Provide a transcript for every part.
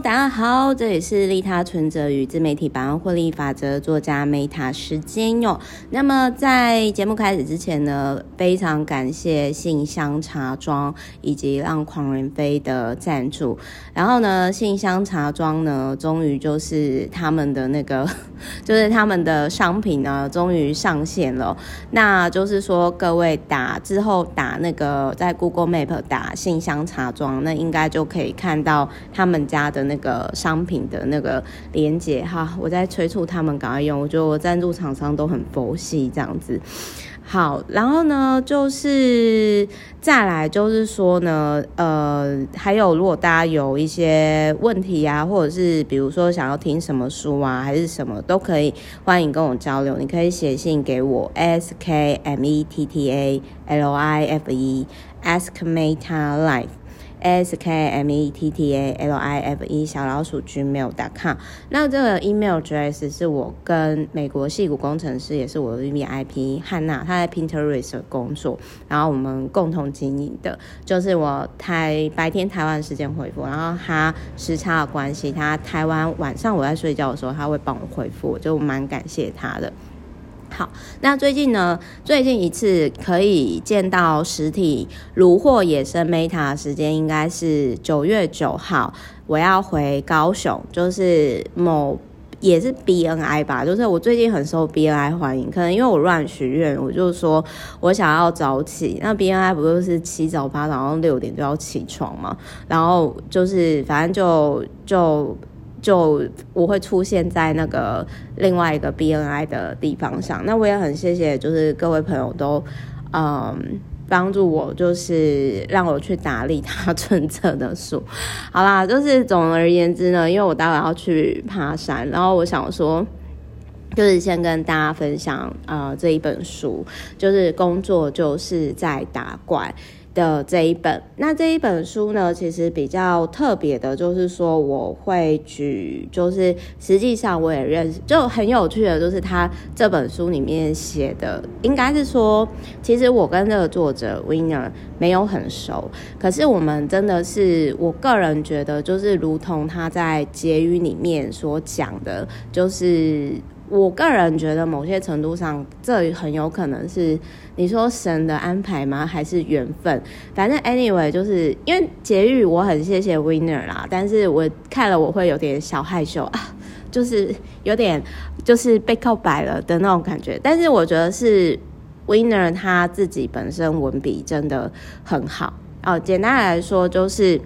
大家好，这里是利他存折与自媒体百万获利法则作家 Meta 时间哟。那么在节目开始之前呢，非常感谢信箱茶庄以及让狂人飞的赞助。然后呢，信箱茶庄呢，终于就是他们的那个，就是他们的商品呢，终于上线了。那就是说，各位打之后打那个在 Google Map 打信箱茶庄，那应该就可以看到他们家的那个商品的那个连接哈。我在催促他们赶快用，我觉得我赞助厂商都很佛系这样子。好，然后呢，就是再来，就是说呢，呃，还有如果大家有一些问题啊，或者是比如说想要听什么书啊，还是什么都可以，欢迎跟我交流。你可以写信给我，S K M E T T A L I F E，Ask Meta Life。S K M E T T A L I F E 小老鼠 gmail.com，那这个 email address 是我跟美国矽谷工程师，也是我的 VIP 汉娜，她在 Pinterest 工作，然后我们共同经营的，就是我台白天台湾时间回复，然后他时差的关系，他台湾晚上我在睡觉的时候，他会帮我回复，就蛮感谢他的。好，那最近呢？最近一次可以见到实体如获野生 Meta 的时间应该是九月九号，我要回高雄，就是某也是 BNI 吧，就是我最近很受 BNI 欢迎，可能因为我乱许愿，我就说我想要早起，那 BNI 不就是七早八早上六点就要起床嘛，然后就是反正就就。就我会出现在那个另外一个 BNI 的地方上，那我也很谢谢，就是各位朋友都嗯帮助我，就是让我去打理他存折的书。好啦，就是总而言之呢，因为我待会要去爬山，然后我想说，就是先跟大家分享呃这一本书，就是工作就是在打怪。的这一本，那这一本书呢，其实比较特别的，就是说我会举，就是实际上我也认识，就很有趣的，就是他这本书里面写的，应该是说，其实我跟这个作者 Winner 没有很熟，可是我们真的是，我个人觉得，就是如同他在结语里面所讲的，就是。我个人觉得，某些程度上，这很有可能是你说神的安排吗？还是缘分？反正 anyway，就是因为结语，我很谢谢 Winner 啦，但是我看了我会有点小害羞啊，就是有点就是被告白了的那种感觉。但是我觉得是 Winner 他自己本身文笔真的很好哦。简单来说就是。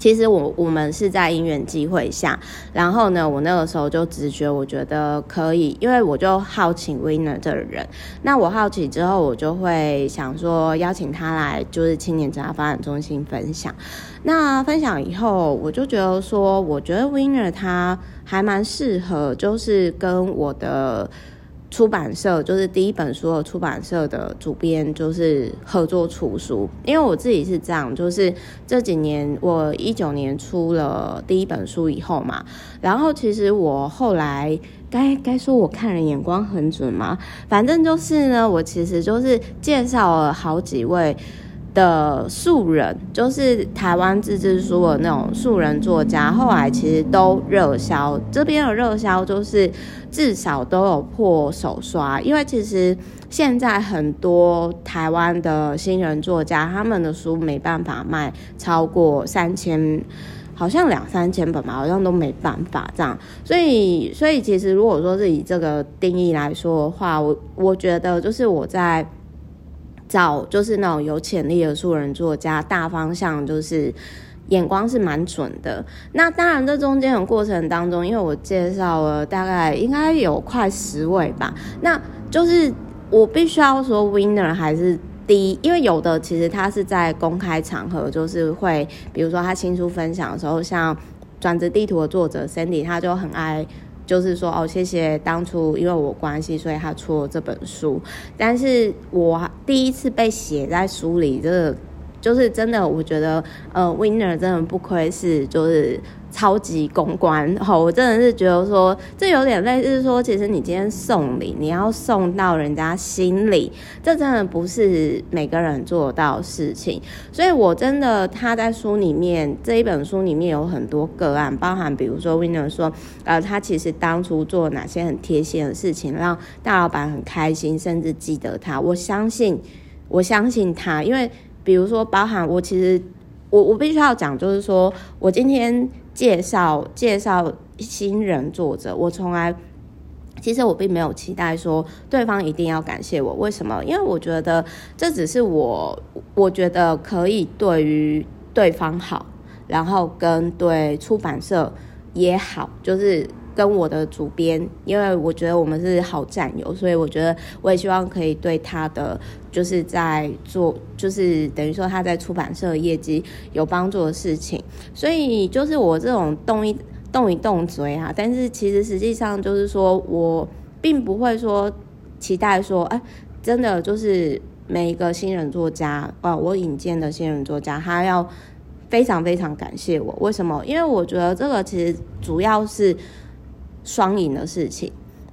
其实我我们是在因缘机会下，然后呢，我那个时候就直觉，我觉得可以，因为我就好奇 Winner 这个人。那我好奇之后，我就会想说邀请他来，就是青年职涯发展中心分享。那分享以后，我就觉得说，我觉得 Winner 他还蛮适合，就是跟我的。出版社就是第一本书出版社的主编，就是合作出书。因为我自己是这样，就是这几年我一九年出了第一本书以后嘛，然后其实我后来该该说我看人眼光很准嘛，反正就是呢，我其实就是介绍了好几位。的素人就是台湾自制书的那种素人作家，后来其实都热销。这边的热销就是至少都有破手刷，因为其实现在很多台湾的新人作家，他们的书没办法卖超过三千，好像两三千本吧，好像都没办法这样。所以，所以其实如果说是以这个定义来说的话，我我觉得就是我在。找就是那种有潜力的素人作家，大方向就是眼光是蛮准的。那当然，这中间的过程当中，因为我介绍了大概应该有快十位吧，那就是我必须要说，Winner 还是第一，因为有的其实他是在公开场合，就是会比如说他新书分享的时候，像转职地图的作者 Sandy，他就很爱。就是说哦，谢谢当初因为我关系，所以他出了这本书。但是我第一次被写在书里，这个就是真的，我觉得呃，Winner 真的不愧是就是超级公关哈，我真的是觉得说这有点类似说，其实你今天送礼，你要送到人家心里，这真的不是每个人做到的事情。所以我真的他在书里面这一本书里面有很多个案，包含比如说 Winner 说，呃，他其实当初做哪些很贴心的事情，让大老板很开心，甚至记得他。我相信，我相信他，因为。比如说，包含我其实，我我必须要讲，就是说我今天介绍介绍新人作者，我从来其实我并没有期待说对方一定要感谢我。为什么？因为我觉得这只是我我觉得可以对于对方好，然后跟对出版社也好，就是。跟我的主编，因为我觉得我们是好战友，所以我觉得我也希望可以对他的就是在做，就是等于说他在出版社业绩有帮助的事情。所以就是我这种动一动一动嘴啊，但是其实实际上就是说我并不会说期待说，哎，真的就是每一个新人作家啊，我引荐的新人作家，他要非常非常感谢我。为什么？因为我觉得这个其实主要是。双赢的事情，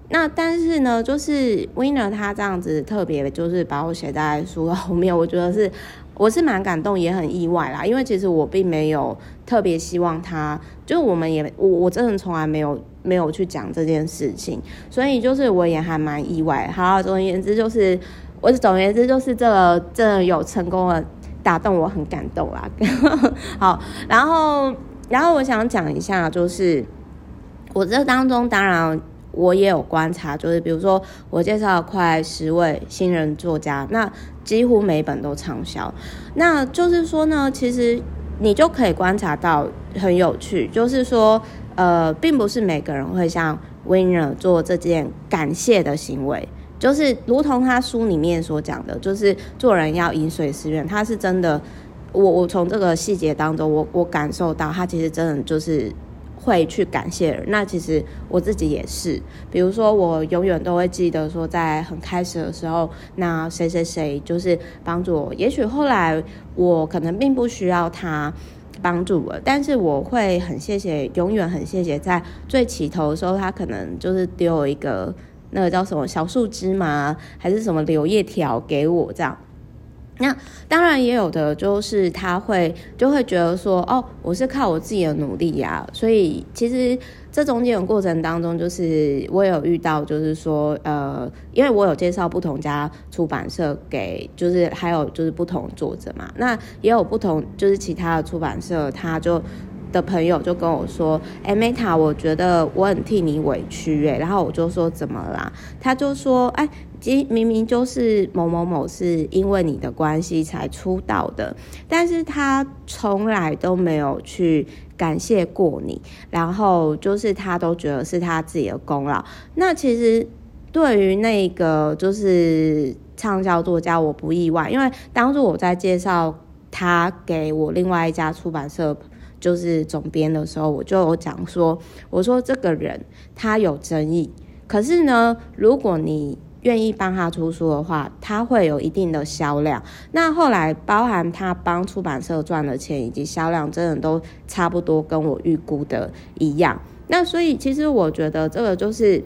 那但是呢，就是 Winner 他这样子特别，就是把我写在书后面，我觉得是我是蛮感动，也很意外啦。因为其实我并没有特别希望他，就我们也我我真的从来没有没有去讲这件事情，所以就是我也还蛮意外。好，总而言之就是，我总而言之就是这个真的有成功的打动我，很感动啦。好，然后然后我想讲一下就是。我这当中当然我也有观察，就是比如说我介绍快十位新人作家，那几乎每本都畅销。那就是说呢，其实你就可以观察到很有趣，就是说呃，并不是每个人会像 Winner 做这件感谢的行为，就是如同他书里面所讲的，就是做人要饮水思源。他是真的，我我从这个细节当中，我我感受到他其实真的就是。会去感谢人，那其实我自己也是。比如说，我永远都会记得说，在很开始的时候，那谁谁谁就是帮助我。也许后来我可能并不需要他帮助我，但是我会很谢谢，永远很谢谢，在最起头的时候，他可能就是丢一个那个叫什么小树枝嘛，还是什么柳叶条给我这样。那当然也有的，就是他会就会觉得说，哦，我是靠我自己的努力呀、所以其实这中间的过程当中，就是我有遇到，就是说，呃，因为我有介绍不同家出版社给，就是还有就是不同作者嘛。那也有不同，就是其他的出版社，他就的朋友就跟我说，哎，Meta，我觉得我很替你委屈，哎，然后我就说怎么啦？他就说，哎。实明明就是某某某是因为你的关系才出道的，但是他从来都没有去感谢过你，然后就是他都觉得是他自己的功劳。那其实对于那个就是畅销作家，我不意外，因为当初我在介绍他给我另外一家出版社就是总编的时候，我就有讲说，我说这个人他有争议，可是呢，如果你 愿意帮他出书的话，他会有一定的销量。那后来包含他帮出版社赚的钱以及销量，真的都差不多，跟我预估的一样。那所以其实我觉得这个就是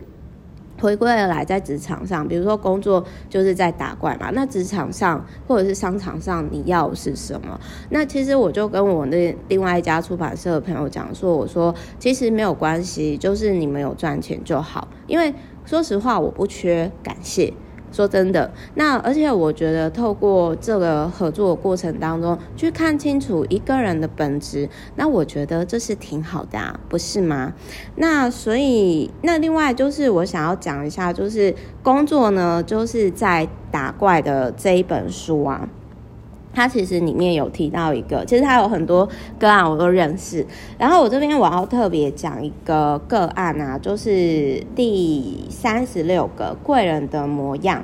回归而来，在职场上，比如说工作就是在打怪嘛。那职场上或者是商场上，你要是什么？那其实我就跟我那另外一家出版社的朋友讲说，我说其实没有关系，就是你们有赚钱就好，因为。说实话，我不缺感谢。说真的，那而且我觉得，透过这个合作的过程当中，去看清楚一个人的本质，那我觉得这是挺好的啊，不是吗？那所以，那另外就是我想要讲一下，就是工作呢，就是在打怪的这一本书啊。他其实里面有提到一个，其实他有很多个案我都认识。然后我这边我要特别讲一个个案啊，就是第三十六个贵人的模样，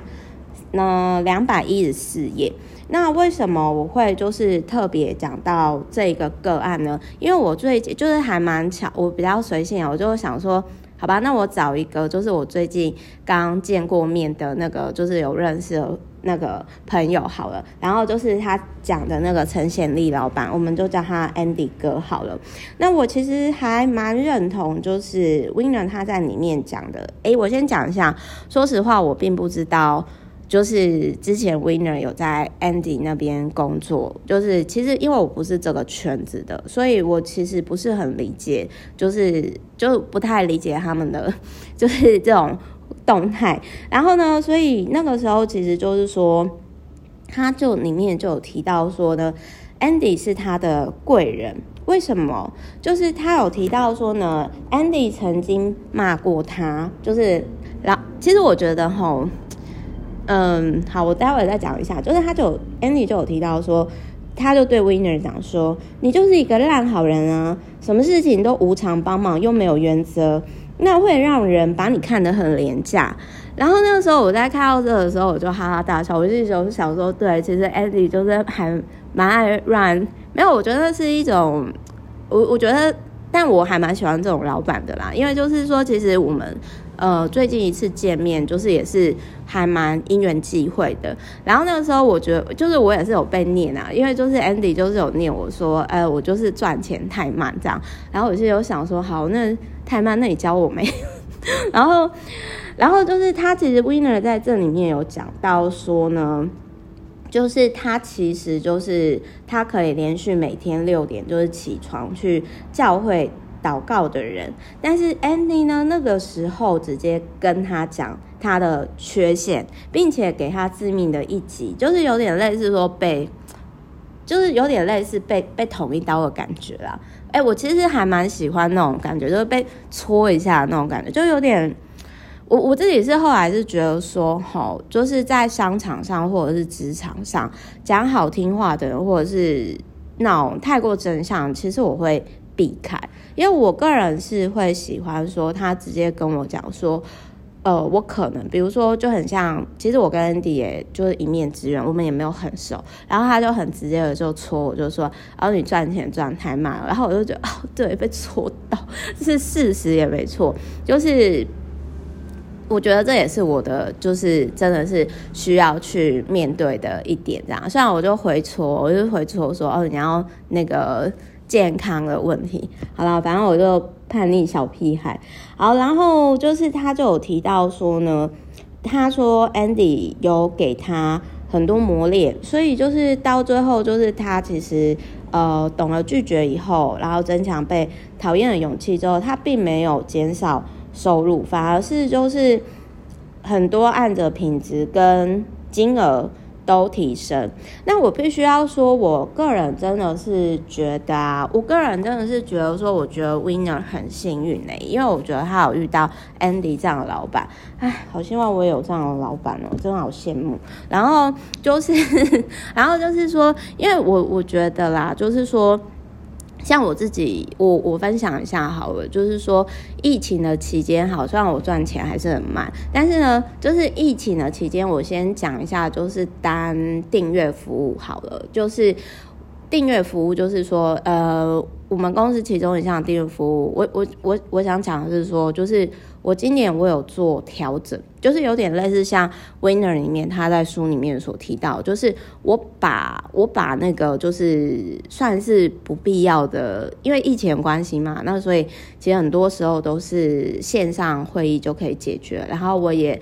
那两百一十四页。那为什么我会就是特别讲到这个个案呢？因为我最近就是还蛮巧，我比较随性啊，我就想说。好吧，那我找一个，就是我最近刚见过面的那个，就是有认识那个朋友好了，然后就是他讲的那个陈显利老板，我们就叫他 Andy 哥好了。那我其实还蛮认同，就是 Winner 他在里面讲的。诶，我先讲一下，说实话，我并不知道，就是之前 Winner 有在 Andy 那边工作，就是其实因为我不是这个圈子的，所以我其实不是很理解，就是就不太理解他们的，就是这种。动态，然后呢，所以那个时候其实就是说，他就里面就有提到说呢，Andy 是他的贵人，为什么？就是他有提到说呢，Andy 曾经骂过他，就是，然其实我觉得吼，嗯，好，我待会再讲一下，就是他就 Andy 就有提到说，他就对 Winner 讲说，你就是一个烂好人啊，什么事情都无偿帮忙，又没有原则。那会让人把你看得很廉价，然后那个时候我在看到这的时候，我就哈哈大笑。我那时候想说，对，其实 Andy 就是还蛮爱乱，没有，我觉得是一种，我我觉得，但我还蛮喜欢这种老板的啦，因为就是说，其实我们。呃，最近一次见面就是也是还蛮因缘际会的。然后那个时候，我觉得就是我也是有被念啊，因为就是 Andy 就是有念我说，呃，我就是赚钱太慢这样。然后我就有想说，好，那太慢，那你教我没？然后，然后就是他其实 Winner 在这里面有讲到说呢，就是他其实就是他可以连续每天六点就是起床去教会。祷告的人，但是 Andy 呢？那个时候直接跟他讲他的缺陷，并且给他致命的一击，就是有点类似说被，就是有点类似被被捅一刀的感觉啦。哎、我其实还蛮喜欢那种感觉，就是被戳一下那种感觉，就有点。我我自己是后来是觉得说，齁，就是在商场上或者是职场上讲好听话的人，或者是那种太过真相，其实我会。避开，因为我个人是会喜欢说他直接跟我讲说，呃，我可能比如说就很像，其实我跟 Andy 也就是一面之缘，我们也没有很熟，然后他就很直接的就戳我，就说，然后你赚钱赚太慢了，然后我就觉得哦，对，被戳到，是事实也没错，就是我觉得这也是我的，就是真的是需要去面对的一点，这样，虽然我就回戳，我就回戳说，哦，你要那个。健康的问题，好了，反正我就叛逆小屁孩。好，然后就是他就有提到说呢，他说 Andy 有给他很多磨练，所以就是到最后，就是他其实呃懂了拒绝以后，然后增强被讨厌的勇气之后，他并没有减少收入，反而是就是很多按着品质跟金额。都提升，那我必须要说，我个人真的是觉得啊，我个人真的是觉得说，我觉得 Winner 很幸运呢、因为我觉得他有遇到 Andy 这样的老板，哎，好希望我也有这样的老板哦、真的好羡慕。然后就是，然后就是说，因为我我觉得啦，就是说。像我自己，我我分享一下好了，就是说疫情的期间，好，虽然我赚钱还是很慢，但是呢，就是疫情的期间，我先讲一下，就是单订阅服务好了，就是订阅服务，就是说，呃，我们公司其中一项订阅服务，我我我我想讲的是说，就是。我今年我有做调整，就是有点类似像 Winner 里面他在书里面所提到，就是我把我把那个就是算是不必要的，因为疫情关系嘛，那所以其实很多时候都是线上会议就可以解决。然后我也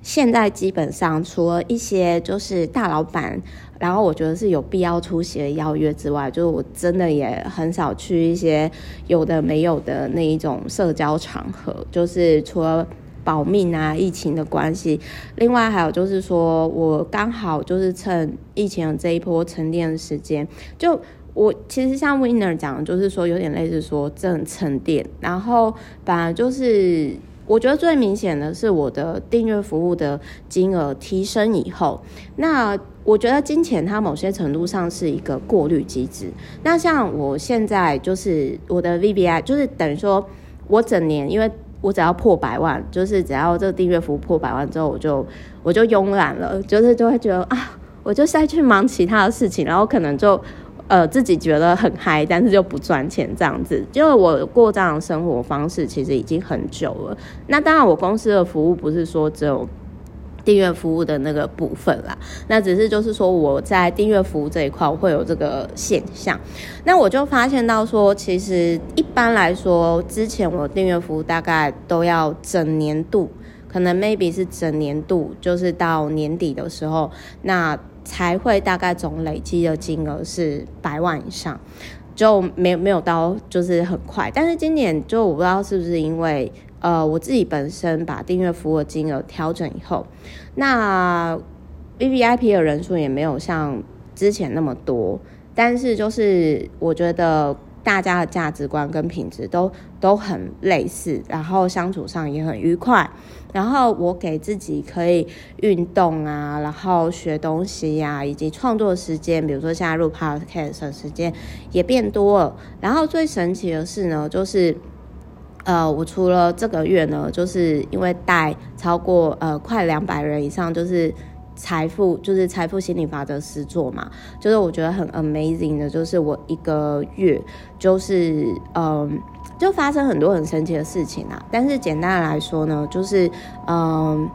现在基本上除了一些就是大老板。然后我觉得是有必要出席的邀约之外，就是我真的也很少去一些有的没有的那一种社交场合，就是除了保命啊、疫情的关系，另外还有就是说我刚好就是趁疫情的这一波沉淀的时间，就我其实像 Winner 讲，就是说有点类似说正沉淀，然后反而就是。我觉得最明显的是我的订阅服务的金额提升以后，那我觉得金钱它某些程度上是一个过滤机制。那像我现在就是我的 VBI，就是等于说我整年，因为我只要破百万，就是只要这个订阅服务破百万之后，我就我就慵懒了，就是就会觉得啊，我就再去忙其他的事情，然后可能就。呃，自己觉得很嗨，但是就不赚钱这样子。因为我过这样的生活方式，其实已经很久了。那当然，我公司的服务不是说只有订阅服务的那个部分啦，那只是就是说我在订阅服务这一块我会有这个现象，那我就发现到说，其实一般来说，之前我订阅服务大概都要整年度，可能 maybe 是整年度，就是到年底的时候，那才会大概总累积的金额是百万以上，就没没有到就是很快，但是今年就我不知道是不是因为。呃，我自己本身把订阅服务金额调整以后，那 VVIP 的人数也没有像之前那么多，但是就是我觉得大家的价值观跟品质都都很类似，然后相处上也很愉快，然后我给自己可以运动啊，然后学东西呀、啊，以及创作时间，比如说现在录 Podcast 的时间也变多了，然后最神奇的是呢，就是。呃，我除了这个月呢，就是因为带超过呃快两百人以上，就是财富，就是财富心理法则实作嘛，就是我觉得很 amazing 的，就是我一个月就是嗯、就发生很多很神奇的事情啊。但是简单来说呢，就是嗯。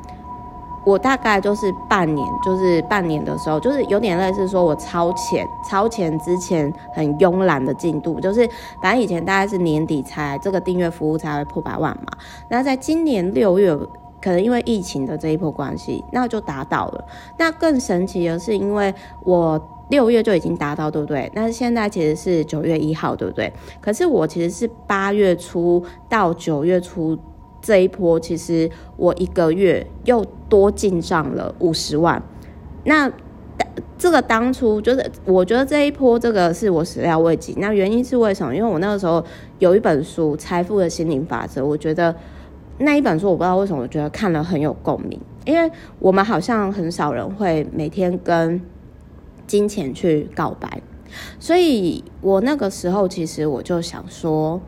我大概就是半年，就是半年的时候，就是有点类似说我超前，超前之前很慵懒的进度，就是反正以前大概是年底才这个订阅服务才会破百万嘛。那在今年六月，可能因为疫情的这一波关系，那就达到了。那更神奇的是，因为我六月就已经达到，对不对？那现在其实是九月一号，对不对？可是我其实是八月初到九月初。这一波其实我一个月又多进账了五十万，那这个当初就是我觉得这一波这个是我始料未及。那原因是为什么？因为我那个时候有一本书《财富的心灵法则》，我觉得那一本书我不知道为什么，我觉得看了很有共鸣，因为我们好像很少人会每天跟金钱去告白，所以我那个时候其实我就想说。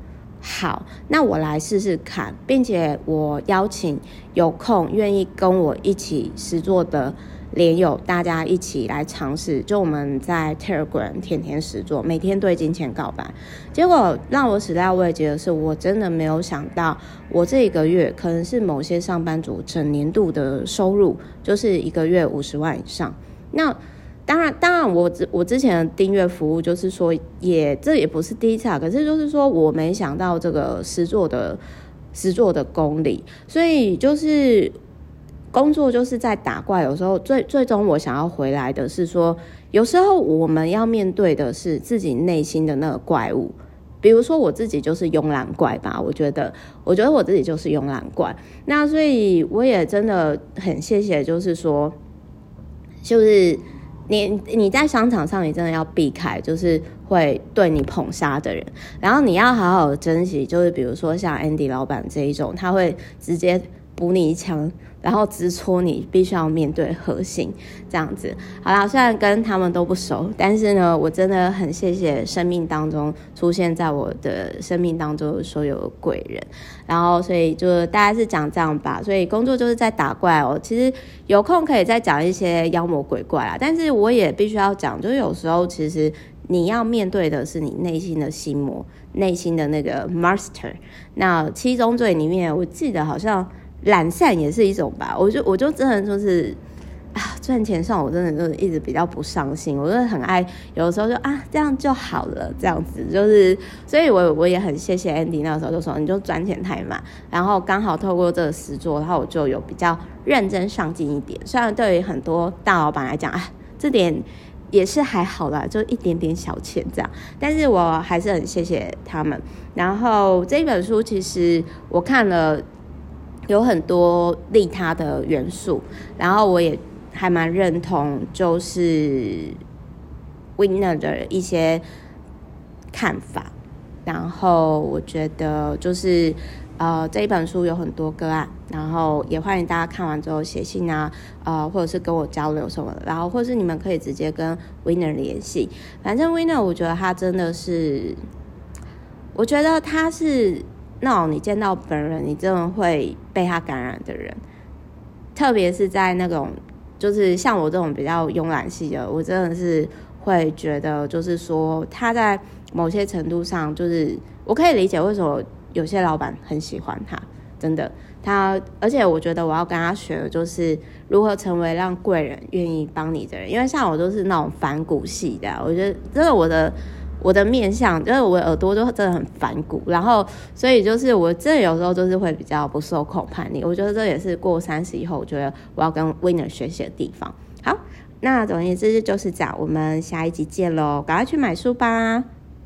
好，那我来试试看，并且我邀请有空愿意跟我一起实作的连友，大家一起来尝试。就我们在 Telegram 天天实作，每天对金钱告白。结果让我始料未及的是，我真的没有想到，我这一个月可能是某些上班族整年度的收入，就是一个月五十万以上。那当然，当然我，我之我之前的订阅服务就是说也，这也不是第一次啊。可是就是说，我没想到这个实作的实作的功力，所以就是工作就是在打怪。有时候最最终我想要回来的是说，有时候我们要面对的是自己内心的那个怪物。比如说我自己就是慵懒怪吧，我觉得，我觉得我自己就是慵懒怪。那所以我也真的很谢谢，就是说，就是。你你在商场上，你真的要避开，就是会对你捧杀的人，然后你要好好珍惜，就是比如说像 Andy 老板这一种，他会直接补你一枪。然后直戳你，必须要面对核心，这样子。好啦，虽然跟他们都不熟，但是呢，我真的很谢谢生命当中出现在我的生命当中所有的贵人。然后，所以就大概是讲这样吧。所以工作就是在打怪哦。其实有空可以再讲一些妖魔鬼怪啊，但是我也必须要讲，就是有时候其实你要面对的是你内心的心魔，内心的那个 master。那七宗罪里面，我记得好像。懒散也是一种吧，我就我就真的就是啊，赚钱上我真的就是一直比较不上心，我就很爱有的时候就啊这样就好了，这样子。就是，所以我我也很谢谢 Andy 那时候就说你就赚钱太慢，然后刚好透过这个实作，然后我就有比较认真上进一点，虽然对于很多大老板来讲啊，这点也是还好啦，就一点点小钱这样，但是我还是很谢谢他们。然后这本书其实我看了。有很多利他的元素，然后我也还蛮认同，就是 Winner 的一些看法。然后我觉得就是呃这一本书有很多个案，然后也欢迎大家看完之后写信啊，呃或者是跟我交流什么的，然后或是你们可以直接跟 Winner 联系。反正 Winner 我觉得他真的是，我觉得他是。那种你见到本人，你真的会被他感染的人，特别是在那种就是像我这种比较慵懒系的，我真的是会觉得，就是说他在某些程度上，就是我可以理解为什么有些老板很喜欢他，真的。他，而且我觉得我要跟他学的就是如何成为让贵人愿意帮你的人，因为像我都是那种反骨系的，我觉得真的我的我的面相就是我耳朵就真的很反骨，然后所以就是我这有时候就是会比较不受控叛逆，我觉得这也是过三十以后，我觉得我要跟 Winner 学习的地方。好，那总而言之就是这样，我们下一集见喽，赶快去买书吧。